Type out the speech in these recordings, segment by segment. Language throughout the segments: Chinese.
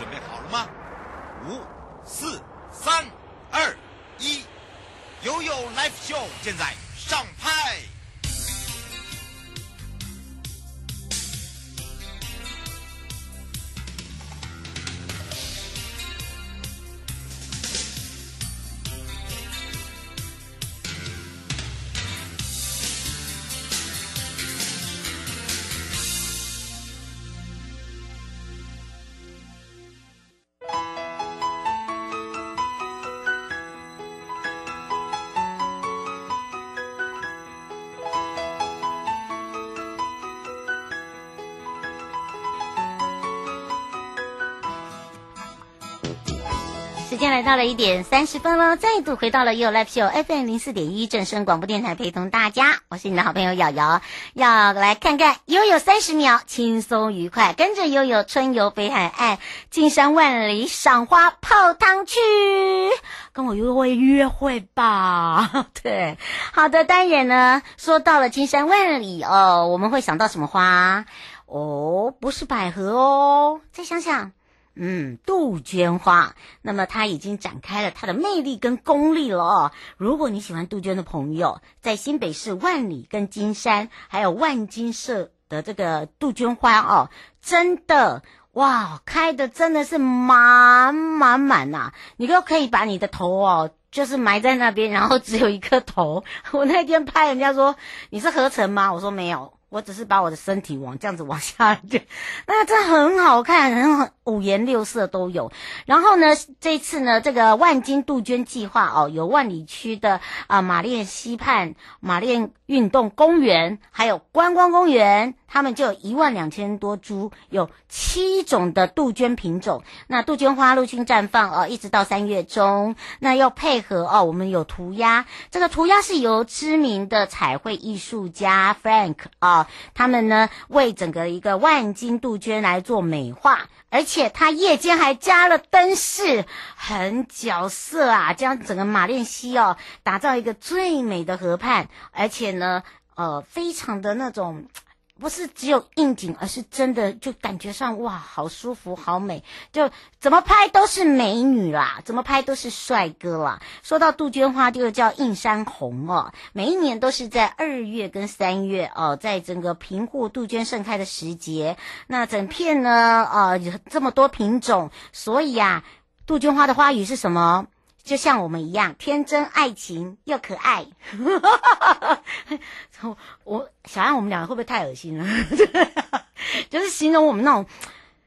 准备好了吗？五、四、三、二、一，悠悠 Live Show 现在上拍。来到了一点三十分了，再度回到了 You Live Show FM 零四点一正声广播电台，陪同大家，我是你的好朋友瑶瑶，要来看看悠悠三十秒轻松愉快，跟着悠悠春游北海岸，金山万里赏花泡汤去，跟我约会约会吧。对，好的，当然呢，说到了金山万里哦，我们会想到什么花？哦，不是百合哦，再想想。嗯，杜鹃花，那么它已经展开了它的魅力跟功力了哦。如果你喜欢杜鹃的朋友，在新北市万里跟金山，还有万金社的这个杜鹃花哦，真的哇，开的真的是满满满呐！你都可以把你的头哦，就是埋在那边，然后只有一颗头。我那天拍人家说，你是合成吗？我说没有。我只是把我的身体往这样子往下掉，那这很好看，很好，五颜六色都有。然后呢，这次呢，这个万金杜鹃计划哦，有万里区的啊马列溪畔马列运动公园，还有观光公园，他们就有一万两千多株，有七种的杜鹃品种。那杜鹃花陆续绽放哦，一直到三月中。那要配合哦，我们有涂鸦，这个涂鸦是由知名的彩绘艺术家 Frank 啊。他们呢，为整个一个万金杜鹃来做美化，而且他夜间还加了灯饰，很角色啊，将整个马恋溪哦打造一个最美的河畔，而且呢，呃，非常的那种。不是只有应景，而是真的就感觉上哇，好舒服，好美，就怎么拍都是美女啦，怎么拍都是帅哥啦。说到杜鹃花，就叫映山红哦，每一年都是在二月跟三月哦，在整个平户杜鹃盛开的时节，那整片呢，呃，有这么多品种，所以呀，杜鹃花的花语是什么？就像我们一样，天真、爱情又可爱。我小安，我们两个会不会太恶心了？就是形容我们那种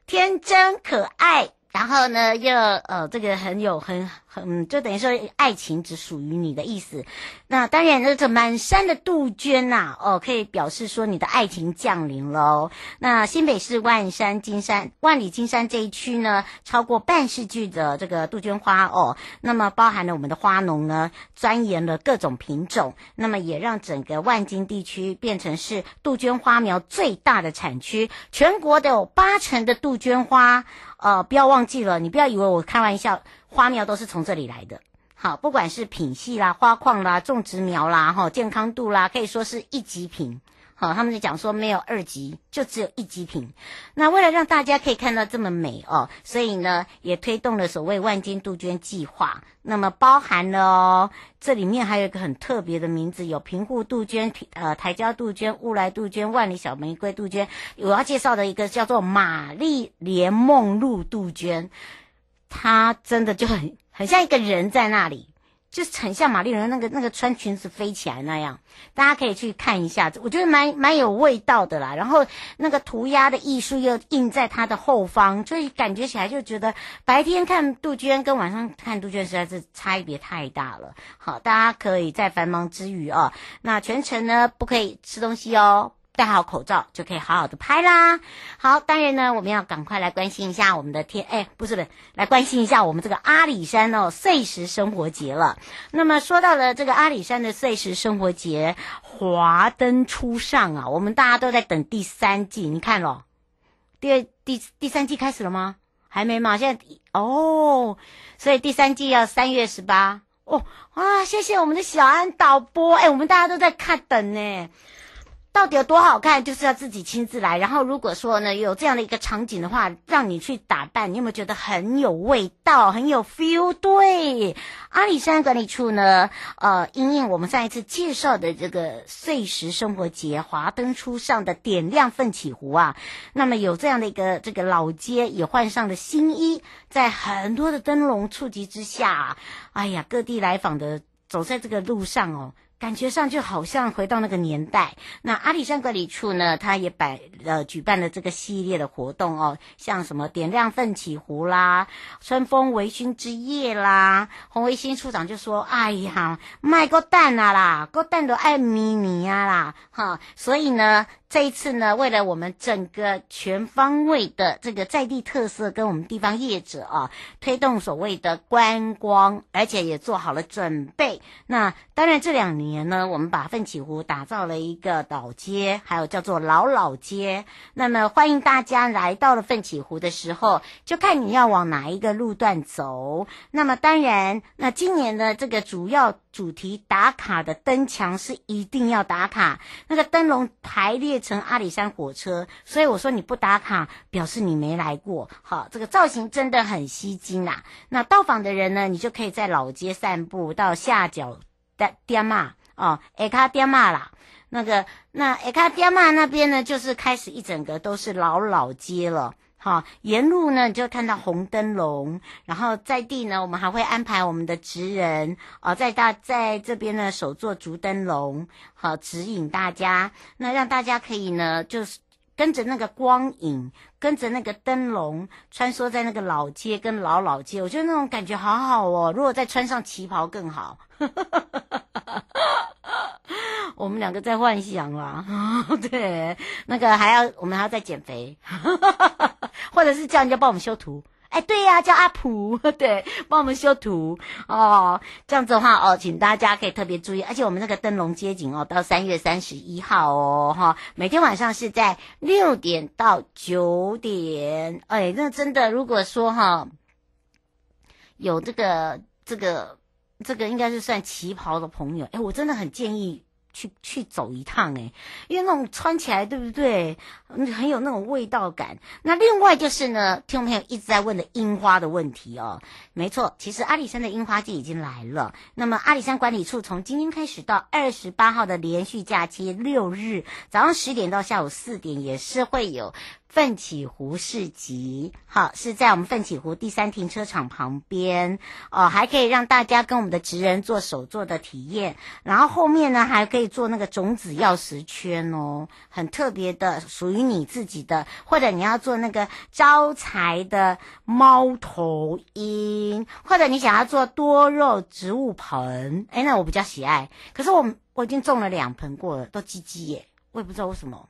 天真可爱。然后呢，又呃，这个很有很嗯，就等于说爱情只属于你的意思。那当然，这这满山的杜鹃呐、哦，可以表示说你的爱情降临喽。那新北市万山金山万里金山这一区呢，超过半世纪的这个杜鹃花哦，那么包含了我们的花农呢，钻研了各种品种，那么也让整个万金地区变成是杜鹃花苗最大的产区，全国的有八成的杜鹃花。呃，不要忘记了，你不要以为我开玩笑，花苗都是从这里来的。好，不管是品系啦、花况啦、种植苗啦、哈、健康度啦，可以说是一级品。好，他们就讲说没有二级，就只有一级品。那为了让大家可以看到这么美哦，所以呢，也推动了所谓万金杜鹃计划。那么包含了哦，这里面还有一个很特别的名字，有平户杜鹃、呃台礁杜鹃、乌来杜鹃、万里小玫瑰杜鹃。我要介绍的一个叫做玛丽莲梦露杜鹃，他真的就很很像一个人在那里。就是很像玛丽莲那个那个穿裙子飞起来那样，大家可以去看一下，我觉得蛮蛮有味道的啦。然后那个涂鸦的艺术又印在它的后方，所以感觉起来就觉得白天看杜鹃跟晚上看杜鹃实在是差别太大了。好，大家可以在繁忙之余啊，那全程呢不可以吃东西哦。戴好口罩就可以好好的拍啦。好，当然呢，我们要赶快来关心一下我们的天，哎，不是不是，来关心一下我们这个阿里山哦碎石生活节了。那么说到了这个阿里山的碎石生活节，华灯初上啊，我们大家都在等第三季。你看咯，第二第第三季开始了吗？还没嘛？现在哦，所以第三季要三月十八哦。哇，谢谢我们的小安导播，哎，我们大家都在看等呢。到底有多好看，就是要自己亲自来。然后如果说呢，有这样的一个场景的话，让你去打扮，你有没有觉得很有味道，很有 feel？对，阿里山管理处呢，呃，因应我们上一次介绍的这个碎石生活节，华灯初上的点亮奋起湖啊，那么有这样的一个这个老街也换上了新衣，在很多的灯笼触及之下，哎呀，各地来访的走在这个路上哦。感觉上就好像回到那个年代。那阿里山管理处呢，他也摆呃举办了这个系列的活动哦，像什么点亮奋起湖啦、春风微醺之夜啦。洪维新处长就说：“哎呀，卖个蛋啊啦，个蛋都爱迷你呀啦，哈。”所以呢。这一次呢，为了我们整个全方位的这个在地特色，跟我们地方业者啊，推动所谓的观光，而且也做好了准备。那当然，这两年年呢，我们把奋起湖打造了一个老街，还有叫做老老街。那么，欢迎大家来到了奋起湖的时候，就看你要往哪一个路段走。那么，当然，那今年的这个主要。主题打卡的灯墙是一定要打卡，那个灯笼排列成阿里山火车，所以我说你不打卡，表示你没来过。好，这个造型真的很吸睛啊。那到访的人呢，你就可以在老街散步到下脚的店嘛，哦，埃卡爹嘛啦。那个那埃卡爹嘛那边呢，就是开始一整个都是老老街了。好，沿路呢就看到红灯笼，然后在地呢，我们还会安排我们的职人啊，在大在这边呢手做竹灯笼，好指引大家，那让大家可以呢就是跟着那个光影，跟着那个灯笼穿梭在那个老街跟老老街，我觉得那种感觉好好哦。如果再穿上旗袍更好。我们两个在幻想啦，对，那个还要我们还要再减肥，或者是叫人家帮我们修图，哎，对呀、叫阿普，对，帮我们修图哦。这样子的话哦，请大家可以特别注意，而且我们那个灯笼街景哦，到三月三十一号哦，哈，每天晚上是在六点到九点，哎，那真的如果说哈，有这个这个这个应该是算旗袍的朋友，哎，我真的很建议。去去走一趟诶，因为那种穿起来对不对，很有那种味道感。那另外就是呢，听众朋友一直在问的樱花的问题哦，没错，其实阿里山的樱花季已经来了。那么阿里山管理处从今天开始到二十八号的连续假期六日，早上十点到下午四点也是会有。奋起湖市集，好，是在我们奋起湖第三停车场旁边。哦，还可以让大家跟我们的职人做手作的体验，然后后面呢还可以做那个种子钥匙圈哦，很特别的，属于你自己的，或者你要做那个招财的猫头鹰，或者你想要做多肉植物盆，哎，那我比较喜爱，可是我我已经种了两盆过了，都唧唧耶，我也不知道为什么，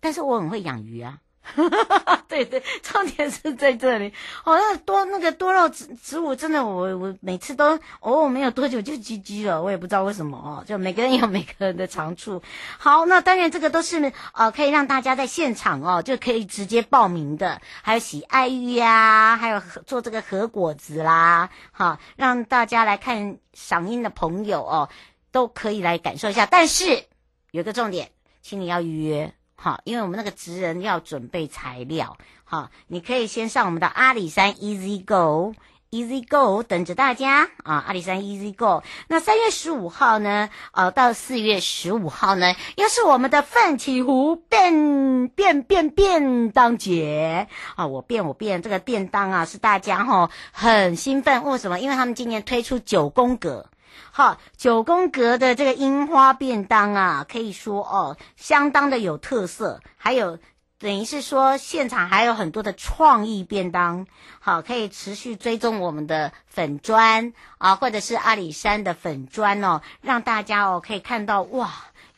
但是我很会养鱼啊。哈哈哈对对，重点是在这里。哦，像多那个多肉植植物，真的我我每次都哦，没有多久就唧唧了，我也不知道为什么哦。就每个人有每个人的长处。好，那当然这个都是呃可以让大家在现场哦就可以直接报名的，还有洗爱玉呀，还有做这个和果子啦，好，让大家来看赏樱的朋友哦都可以来感受一下。但是有个重点，请你要预约。好，因为我们那个职人要准备材料，好，你可以先上我们的阿里山 Easy Go，Easy Go 等着大家啊，阿里山 Easy Go。那三月十五号呢，呃，到四月十五号呢，又是我们的奋起湖便便便便当节啊，我便我便这个便当啊，是大家哈、很兴奋，为什么？因为他们今年推出九宫格。好，九宫格的这个樱花便当啊，可以说哦，相当的有特色。还有等于是说，现场还有很多的创意便当。好，可以持续追踪我们的粉砖啊，或者是阿里山的粉砖哦，让大家哦可以看到哇，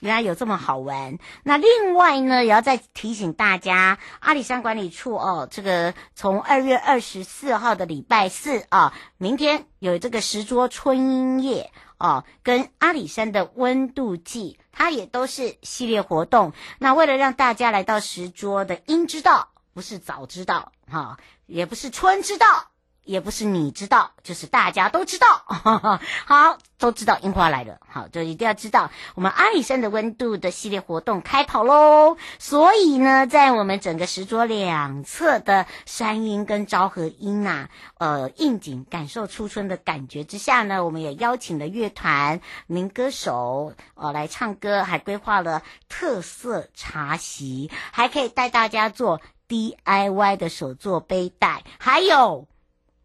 原来有这么好玩。那另外呢，也要再提醒大家，阿里山管理处哦，这个从二月二十四号的礼拜四啊，明天有这个石桌春樱夜。哦，跟阿里山的温度计，它也都是系列活动。那为了让大家来到石桌的樱之道，不是早知道哈、也不是春之道也不是你知道，就是大家都知道。好，都知道樱花来了。好，就一定要知道，我们阿里山的温度的系列活动开跑喽。所以呢，在我们整个石桌两侧的山樱跟昭和樱呐，呃，应景感受初春的感觉之下呢，我们也邀请了乐团、民歌手，呃，来唱歌，还规划了特色茶席，还可以带大家做 DIY 的手作背带，还有。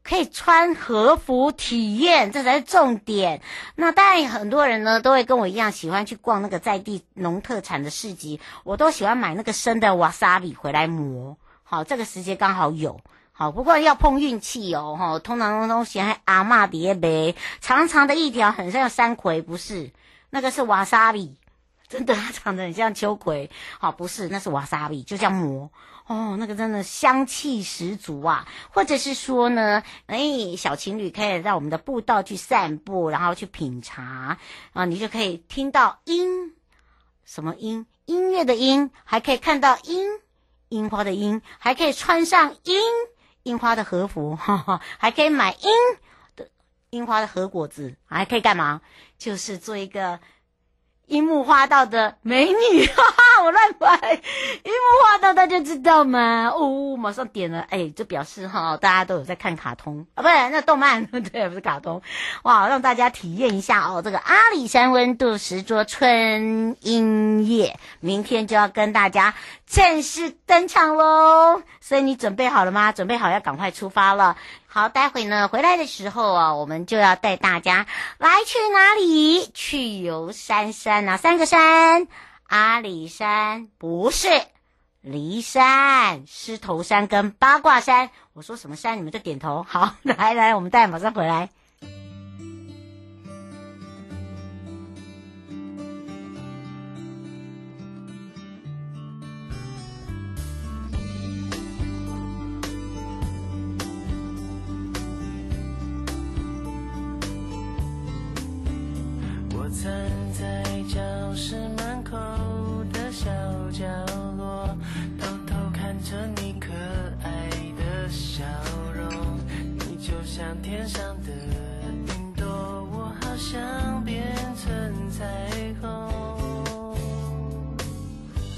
可以穿和服体验，这才是重点。那当然，很多人呢都会跟我一样，喜欢去逛那个在地农特产的市集。我都喜欢买那个生的瓦萨比回来磨。好，这个时节刚好有。好，不过要碰运气哦。哈，通常都喜欢阿嬷蝶呗，长长的一条，很像山葵，不是？那个是瓦萨比，真的 长得很像秋葵。好，不是，那是瓦萨比，就这样磨。哦，那个真的香气十足啊！或者是说呢，哎，小情侣可以在我们的步道去散步，然后去品茶啊，你就可以听到音，什么音？音乐的音，还可以看到樱，樱花的樱，还可以穿上樱，樱花的和服，哈哈，还可以买樱的樱花的和果子，还可以干嘛？就是做一个。樱木花道的美女，哈哈，我乱摆。樱木花道大家知道吗？哦，马上点了，哎，这表示哈，大家都有在看卡通啊，不是那动漫，对，不是卡通，哇，让大家体验一下哦，这个阿里山温度十桌春樱夜，明天就要跟大家正式登场喽，所以你准备好了吗？准备好要赶快出发了。好，待会呢，回来的时候啊，我们就要带大家来去哪里？去游山山哪三个山？阿里山不是，骊山、狮头山跟八卦山。我说什么山，你们就点头。好，来来，我们带马上回来。是门口的小角落，偷偷看着你可爱的笑容。你就像天上的云朵，我好想变成彩虹。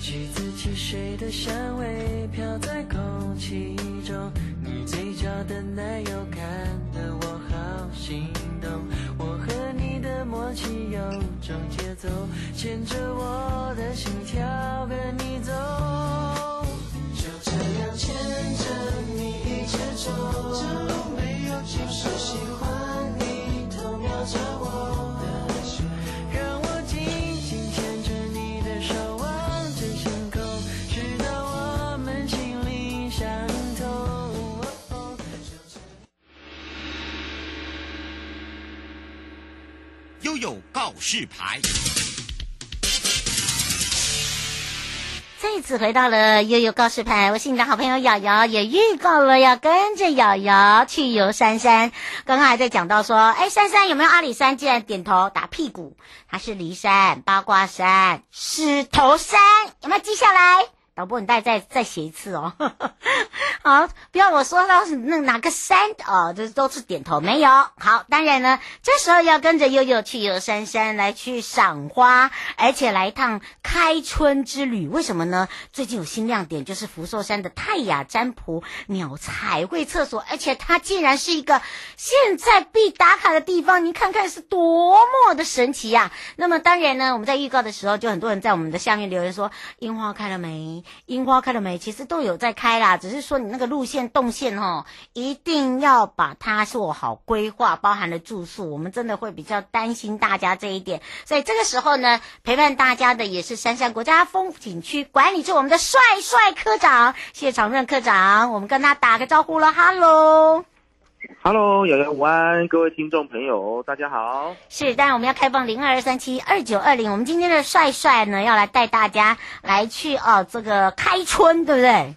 橘子汽水的香味飘在空气中，你嘴角的奶油看得我好心。双节奏，牵着我的心跳跟你走。就这样牵着你一直走。没有，就是喜欢你，偷瞄着我。告示牌，再一次回到了悠悠告示牌。我是你的好朋友瑶瑶，也预告了要跟着瑶瑶去游山山。刚刚还在讲到说，哎，山山有没有阿里山？竟然点头打屁股，它是骊山、八卦山、狮头山，有没有记下来？老婆，你再再再写一次哦。好，不要我说到是那哪个山哦，这都是点头没有。好，当然呢，这时候要跟着悠悠去游山山来去赏花，而且来一趟开春之旅。为什么呢？最近有新亮点，就是福寿山的泰雅占卜鸟彩绘厕所，而且它竟然是一个现在必打卡的地方。你看看是多么的神奇呀、啊！那么当然呢，我们在预告的时候，就很多人在我们的下面留言说：樱花开了没？樱花开了没？其实都有在开啦，只是说你那个路线动线哦，一定要把它做好规划，包含了住宿。我们真的会比较担心大家这一点，所以这个时候呢，陪伴大家的也是杉杉国家风景区管理处我们的帅帅科长谢长任科长，我们跟他打个招呼了，哈喽。Hello，瑶瑶午安，各位听众朋友，大家好。是，当然我们要开放零二三七二九二零。我们今天的帅帅呢，要来带大家来去哦，这个开春，对不对？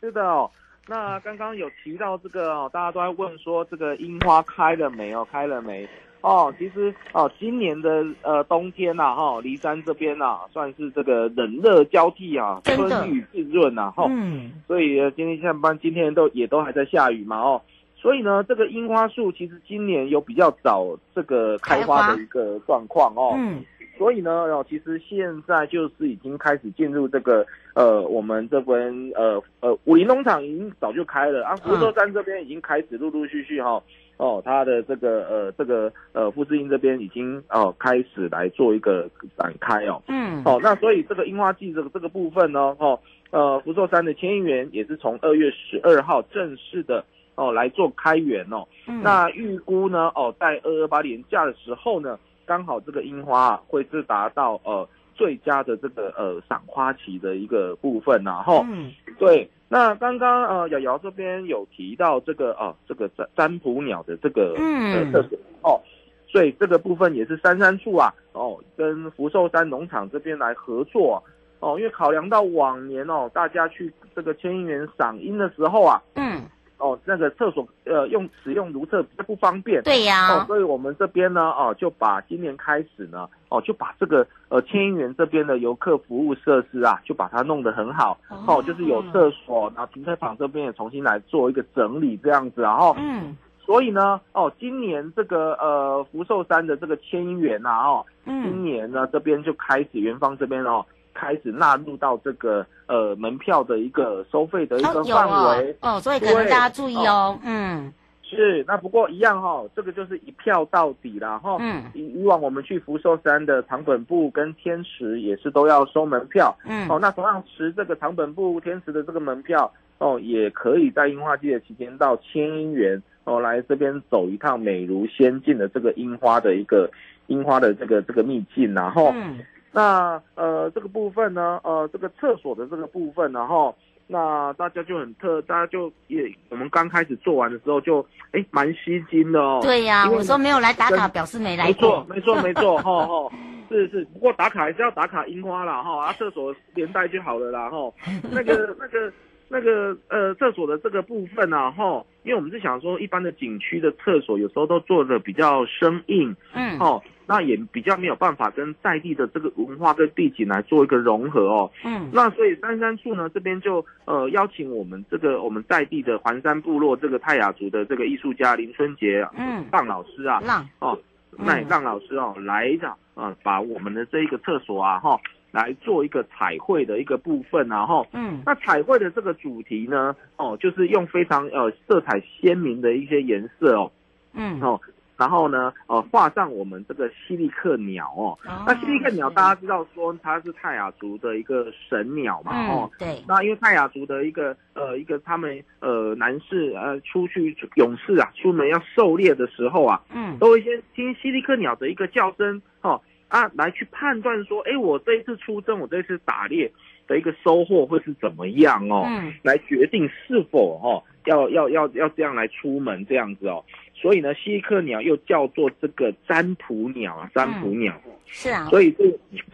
是的哦。那刚刚有提到这个哦，大家都在问说这个樱花开了没有？开了没？哦，其实哦，今年的呃冬天呐，哈，梨山这边呐，算是这个冷热交替啊，春雨滋润呐，哈。嗯。所以今天下班今天都也都还在下雨嘛，哦。所以呢，这个樱花树其实今年有比较早这个开花的一个状况哦。嗯。所以呢，哦，其实现在就是已经开始进入这个呃，我们这边呃呃武陵农场已经早就开了啊，福寿山这边已经开始陆陆续续哈哦，它的这个呃这个呃富士樱这边已经哦开始来做一个展开哦。嗯。哦，那所以这个樱花季这个这个部分呢，哦呃福寿山的千亿园也是从二月十二号正式的哦来做开源哦。嗯。那预估呢，哦在二二八年假的时候呢。刚好这个樱花会是达到呃最佳的这个呃赏花期的一个部分，然后嗯对，那刚刚呃瑶瑶这边有提到这个哦这个占占卜鸟的这个嗯特色哦，所以这个部分也是杉杉处啊哦跟福寿山农场这边来合作哦，因为考量到往年哦大家去这个千亿园赏樱的时候啊嗯。哦，那个厕所呃用使用如厕比较不方便，对呀。哦，所以我们这边呢，哦就把今年开始呢，哦就把这个呃千音园这边的游客服务设施啊，就把它弄得很好。哦，就是有厕所，然后停车场这边也重新来做一个整理这样子，然后嗯，所以呢，哦今年这个呃福寿山的这个千音园啊，哦，今年呢这边就开始元方这边哦。开始纳入到这个呃门票的一个收费的一个范围。哦，哦，所以可能大家注意哦，哦嗯，是，那不过一样哈、哦，这个就是一票到底了哈，嗯，以以往我们去福寿山的长本部跟天池也是都要收门票，嗯，哦，那同样持这个长本部天池的这个门票哦，也可以在樱花季的期间到千音园哦来这边走一趟美如仙境的这个樱花的一个樱花的这个这个秘境，然后。嗯那呃这个部分呢，呃这个厕所的这个部分，然后那大家就很特，大家就也我们刚开始做完的时候就哎蛮吸睛的哦。对呀、啊，我说没有来打卡，表示没来过。没错，没错，没错，哈哈，是是，不过打卡还是要打卡樱花啦，哈，啊厕所连带就好了啦，哈，那 个那个。那个呃，厕所的这个部分啊，哈，因为我们是想说，一般的景区的厕所有时候都做的比较生硬，嗯，哦，那也比较没有办法跟在地的这个文化跟地景来做一个融合哦，嗯，那所以三山处呢这边就呃邀请我们这个我们在地的环山部落这个泰雅族的这个艺术家林春杰，嗯，浪老师啊，浪。哦，那浪老师哦来的啊，把我们的这一个厕所啊，哈。来做一个彩绘的一个部分，然后，嗯，那彩绘的这个主题呢，哦，就是用非常呃色彩鲜明的一些颜色哦，嗯，哦，然后呢，呃，画上我们这个西利克鸟哦，哦那西利克鸟大家知道说它是泰雅族的一个神鸟嘛，嗯、哦，对，那因为泰雅族的一个呃一个他们呃男士呃出去勇士啊出门要狩猎的时候啊，嗯，都会先听西利克鸟的一个叫声，哦。啊，来去判断说，哎，我这一次出征，我这一次打猎的一个收获会是怎么样哦？嗯，来决定是否哦要要要要这样来出门这样子哦。所以呢，西利克鸟又叫做这个占卜鸟啊，占卜鸟。嗯，是啊。所以这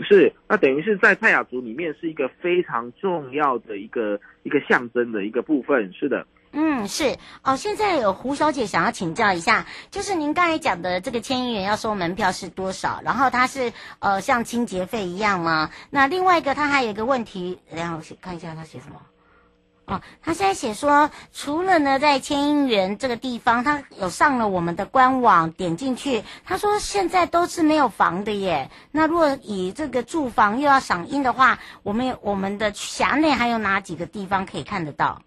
是那等于是在泰雅族里面是一个非常重要的一个一个象征的一个部分。是的。嗯，是哦。现在有胡小姐想要请教一下，就是您刚才讲的这个千亿元要收门票是多少？然后它是呃像清洁费一样吗？那另外一个，他还有一个问题，然后看一下他写什么。哦，他现在写说，除了呢在千音园这个地方，他有上了我们的官网，点进去，他说现在都是没有房的耶。那如果以这个住房又要赏樱的话，我们我们的辖内还有哪几个地方可以看得到？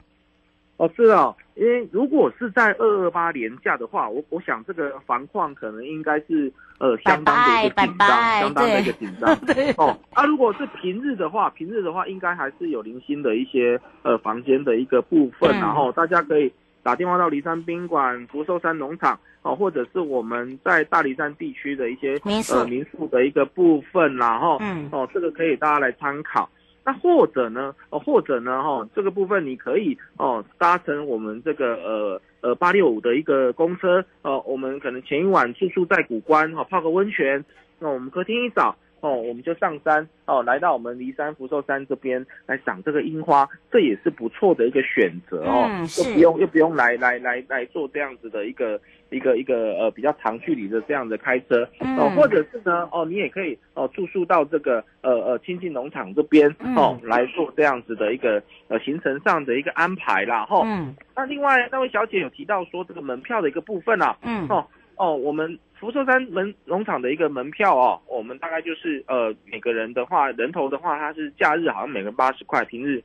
哦，是哦，因为如果是在二二八连假的话，我我想这个房况可能应该是呃相当的一个紧张，相当的一个紧张。对 哦，啊，如果是平日的话，平日的话应该还是有零星的一些呃房间的一个部分，嗯、然后大家可以打电话到骊山宾馆、福寿山农场哦，或者是我们在大梨山地区的一些民宿呃民宿的一个部分，然后嗯哦，这个可以大家来参考。那或者呢？哦，或者呢？哈、哦，这个部分你可以哦搭乘我们这个呃呃八六五的一个公车，哦，我们可能前一晚住宿在古关，哈、哦，泡个温泉。那我们隔天一早哦，我们就上山哦，来到我们骊山福寿山这边来赏这个樱花，这也是不错的一个选择哦，嗯、又不用又不用来来来来做这样子的一个一个一个呃比较长距离的这样的开车哦，嗯、或者是呢哦，你也可以哦住宿到这个呃呃亲近农场这边哦、嗯、来做这样子的一个呃行程上的一个安排啦哈。哦、嗯，那另外那位小姐有提到说这个门票的一个部分啊，嗯哦。哦，我们福寿山门农场的一个门票哦，我们大概就是呃每个人的话，人头的话，它是假日好像每个人八十块，平日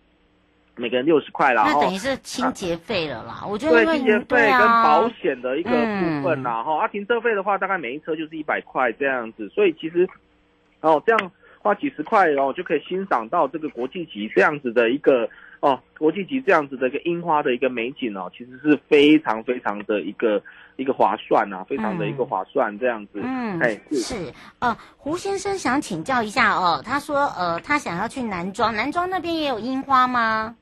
每个人六十块啦。那等于是清洁费了啦，啊、我觉得对清洁费跟保险的一个部分啦，哈、嗯，啊停车费的话，大概每一车就是一百块这样子，所以其实哦这样花几十块然后就可以欣赏到这个国际级这样子的一个。哦，国际级这样子的一个樱花的一个美景哦，其实是非常非常的一个一个划算啊，非常的一个划算这样子。嗯，哎是，是呃，胡先生想请教一下哦，他说呃，他想要去南庄，南庄那边也有樱花吗？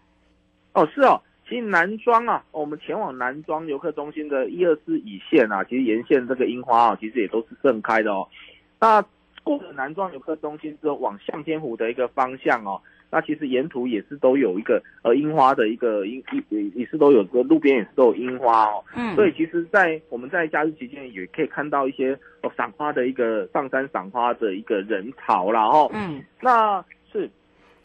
哦，是哦，其实南庄啊，我们前往南庄游客中心的一二四乙线啊，其实沿线这个樱花啊，其实也都是盛开的哦。那过了南庄游客中心之后，往向天湖的一个方向哦。那其实沿途也是都有一个呃樱花的一个樱也也是都有个路边也是都有樱花哦，嗯，所以其实，在我们在假日期间也可以看到一些哦赏花的一个上山赏花的一个人潮啦哦，嗯，那是，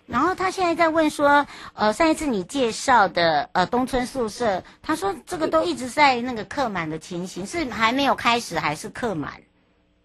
然后他现在在问说，呃，上一次你介绍的呃东村宿舍，他说这个都一直在那个客满的情形，是还没有开始还是客满？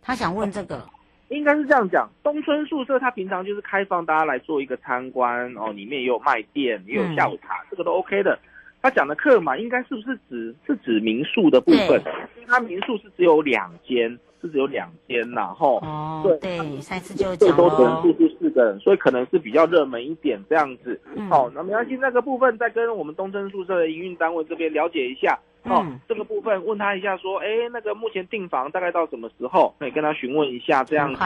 他想问这个。应该是这样讲，东村宿舍它平常就是开放大家来做一个参观哦，里面也有卖店，也有下午茶，嗯、这个都 OK 的。他讲的客满应该是不是指是指民宿的部分？因为他民宿是只有两间，是只有两间然后。哦，对，对，上次就最多人数是四个人，所以可能是比较热门一点这样子。好、嗯哦，那没关系，那个部分再跟我们东升宿舍的营运单位这边了解一下。哦，嗯、这个部分问他一下，说，哎，那个目前订房大概到什么时候？可以跟他询问一下，这样子。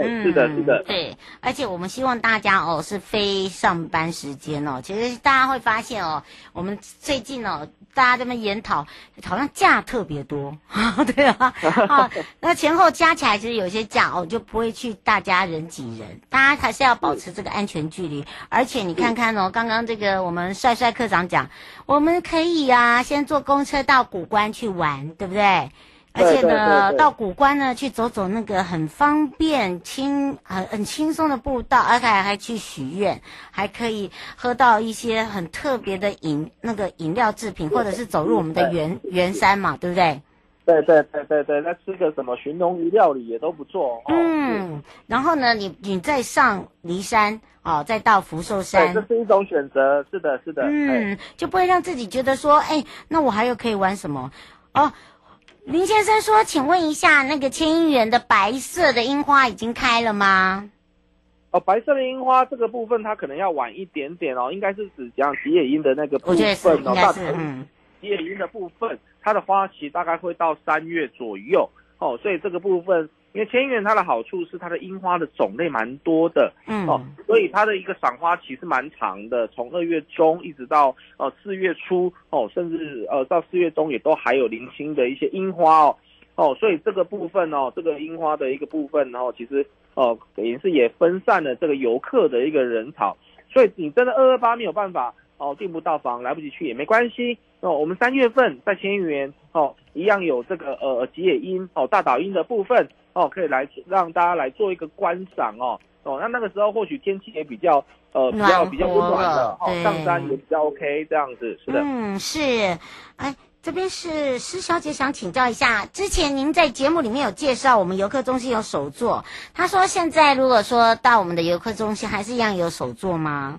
嗯，是的，是的。对，而且我们希望大家哦是非上班时间哦，其实大家会发现哦，我们最近哦，大家这么研讨，好像假特别多，对啊，啊，那前后加起来其实有些假哦，就不会去大家人挤人，大家还是要保持这个安全距离。而且你看看哦，刚刚这个我们帅帅科长讲，我们可以啊，先坐公车。到古关去玩，对不对？而且呢，到古关呢去走走那个很方便、轻很很轻松的步道，而且还去许愿，还可以喝到一些很特别的饮那个饮料制品，或者是走入我们的圆圆山嘛，对不对？对对对对对，那吃个什么寻龙鱼料理也都不错。哦、嗯，然后呢，你你再上骊山哦，再到福寿山，这是一种选择。是的，是的。嗯，哎、就不会让自己觉得说，哎，那我还有可以玩什么？哦，林先生说，请问一下，那个千亿元的白色的樱花已经开了吗？哦，白色的樱花这个部分，它可能要晚一点点哦，应该是指讲吉野樱的那个部分。我觉得是，应该是，嗯。吉野樱的部分，它的花期大概会到三月左右。哦，所以这个部分，因为千元它的好处是它的樱花的种类蛮多的，嗯，哦，所以它的一个赏花期是蛮长的，从二月中一直到呃四月初哦，甚至呃到四月中也都还有零星的一些樱花哦，哦，所以这个部分哦，这个樱花的一个部分，然后其实哦等于是也分散了这个游客的一个人潮，所以你真的二二八没有办法。哦，订不到房，来不及去也没关系。哦，我们三月份在千姻园哦，一样有这个呃吉野樱哦大岛樱的部分哦，可以来让大家来做一个观赏哦。哦，那那个时候或许天气也比较呃比较比较温暖的哦，上山也比较 OK 这样子，是的。嗯，是。哎，这边是施小姐想请教一下，之前您在节目里面有介绍我们游客中心有手作，她说现在如果说到我们的游客中心，还是一样有手作吗？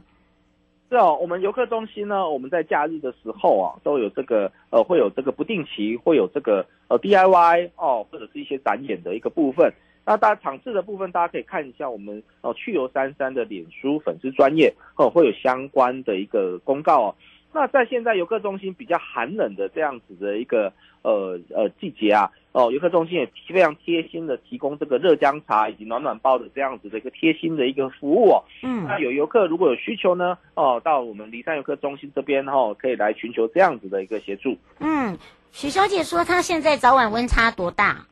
是哦，我们游客中心呢，我们在假日的时候啊，都有这个呃，会有这个不定期会有这个呃 DIY 哦，或者是一些展演的一个部分。那大家场次的部分，大家可以看一下我们哦去游三三的脸书粉丝专业哦，会有相关的一个公告哦。那在现在游客中心比较寒冷的这样子的一个呃呃季节啊，哦，游客中心也非常贴心的提供这个热姜茶以及暖暖包的这样子的一个贴心的一个服务哦。嗯，那有游客如果有需求呢，哦，到我们离山游客中心这边哦，可以来寻求这样子的一个协助。嗯，许小姐说她现在早晚温差多大？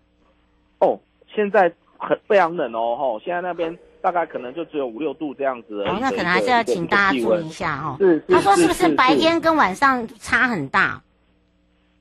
哦，现在很非常冷哦，吼，现在那边大概可能就只有五六度这样子。哦，那可能还是要请大家注意一下哦。是，他说是不是白天跟晚上差很大？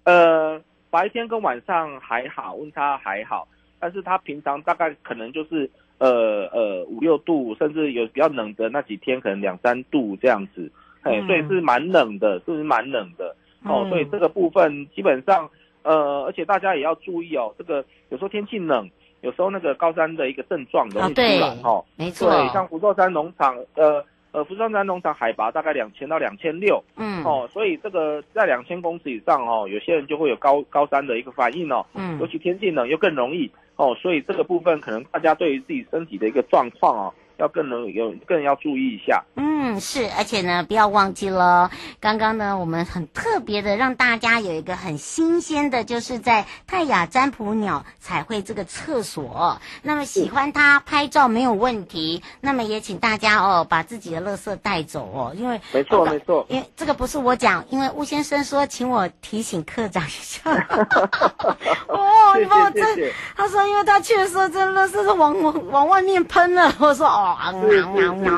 呃，白天跟晚上还好，温差还好，但是他平常大概可能就是呃呃五六度，甚至有比较冷的那几天，可能两三度这样子。哎、嗯，所以是蛮冷的，是不是蛮冷的？哦，所以这个部分基本上，呃，而且大家也要注意哦，这个有时候天气冷，有时候那个高山的一个症状容易出来哈、哦。没错。对，像福寿山农场，呃呃，福寿山农场海拔大概两千到两千六，嗯，哦，所以这个在两千公尺以上哦，有些人就会有高高山的一个反应哦，嗯，尤其天气冷又更容易哦，所以这个部分可能大家对于自己身体的一个状况哦。要更能有更要注意一下。嗯，是，而且呢，不要忘记了，刚刚呢，我们很特别的让大家有一个很新鲜的，就是在泰雅占卜鸟彩绘这个厕所。那么喜欢它拍照没有问题。那么也请大家哦，把自己的垃圾带走哦，因为没错没错，因为这个不是我讲，因为吴先生说请我提醒课长一下。哦，你帮我这，他说因为他去的时候，这垃圾是往往往外面喷了。我说哦。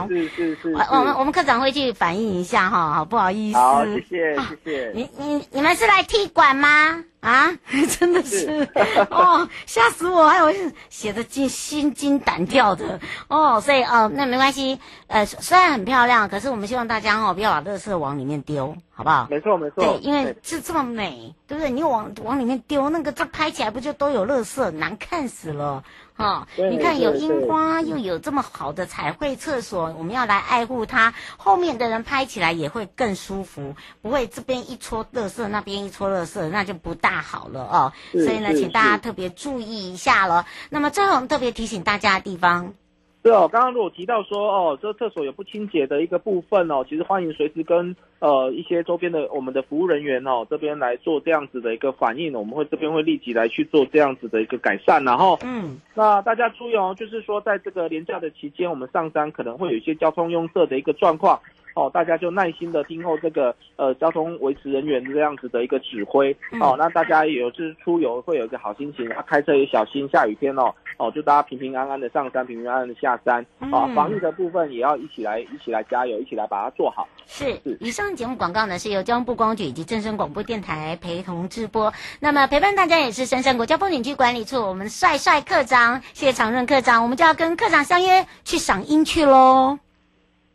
是是是是，我们我们科长会去反映一下哈，好不好意思？好，谢谢谢谢。你你你们是来踢馆吗？啊，真的是，哦，吓死我！还有写的惊心惊胆跳的哦，所以哦，那没关系。呃，虽然很漂亮，可是我们希望大家哦不要把垃圾往里面丢，好不好？没错没错。对，因为是这么美，对不对？你往往里面丢那个，这拍起来不就都有垃圾，难看死了。哈、哦，你看有樱花，又有这么好的彩绘厕所，我们要来爱护它。后面的人拍起来也会更舒服，不会这边一撮垃圾，那边一撮垃圾，那就不大好了哦。所以呢，请大家特别注意一下了。那么最后我们特别提醒大家的地方。对哦，刚刚如果提到说哦，这厕所有不清洁的一个部分哦，其实欢迎随时跟呃一些周边的我们的服务人员哦这边来做这样子的一个反应，我们会这边会立即来去做这样子的一个改善，然后嗯，那大家注意哦，就是说在这个连假的期间，我们上山可能会有一些交通拥塞的一个状况。哦，大家就耐心的听候这个呃交通维持人员这样子的一个指挥哦，那大家也有就是出游会有一个好心情，啊，开车也小心，下雨天哦哦，就大家平平安安的上山，平平安安的下山啊，防疫的部分也要一起来一起来加油，一起来把它做好。是，是以上节目广告呢是由交通部观光局以及正声广播电台陪同直播，那么陪伴大家也是深山国家风景区管理处我们帅帅课长，谢谢常润课长，我们就要跟课长相约去赏樱去喽。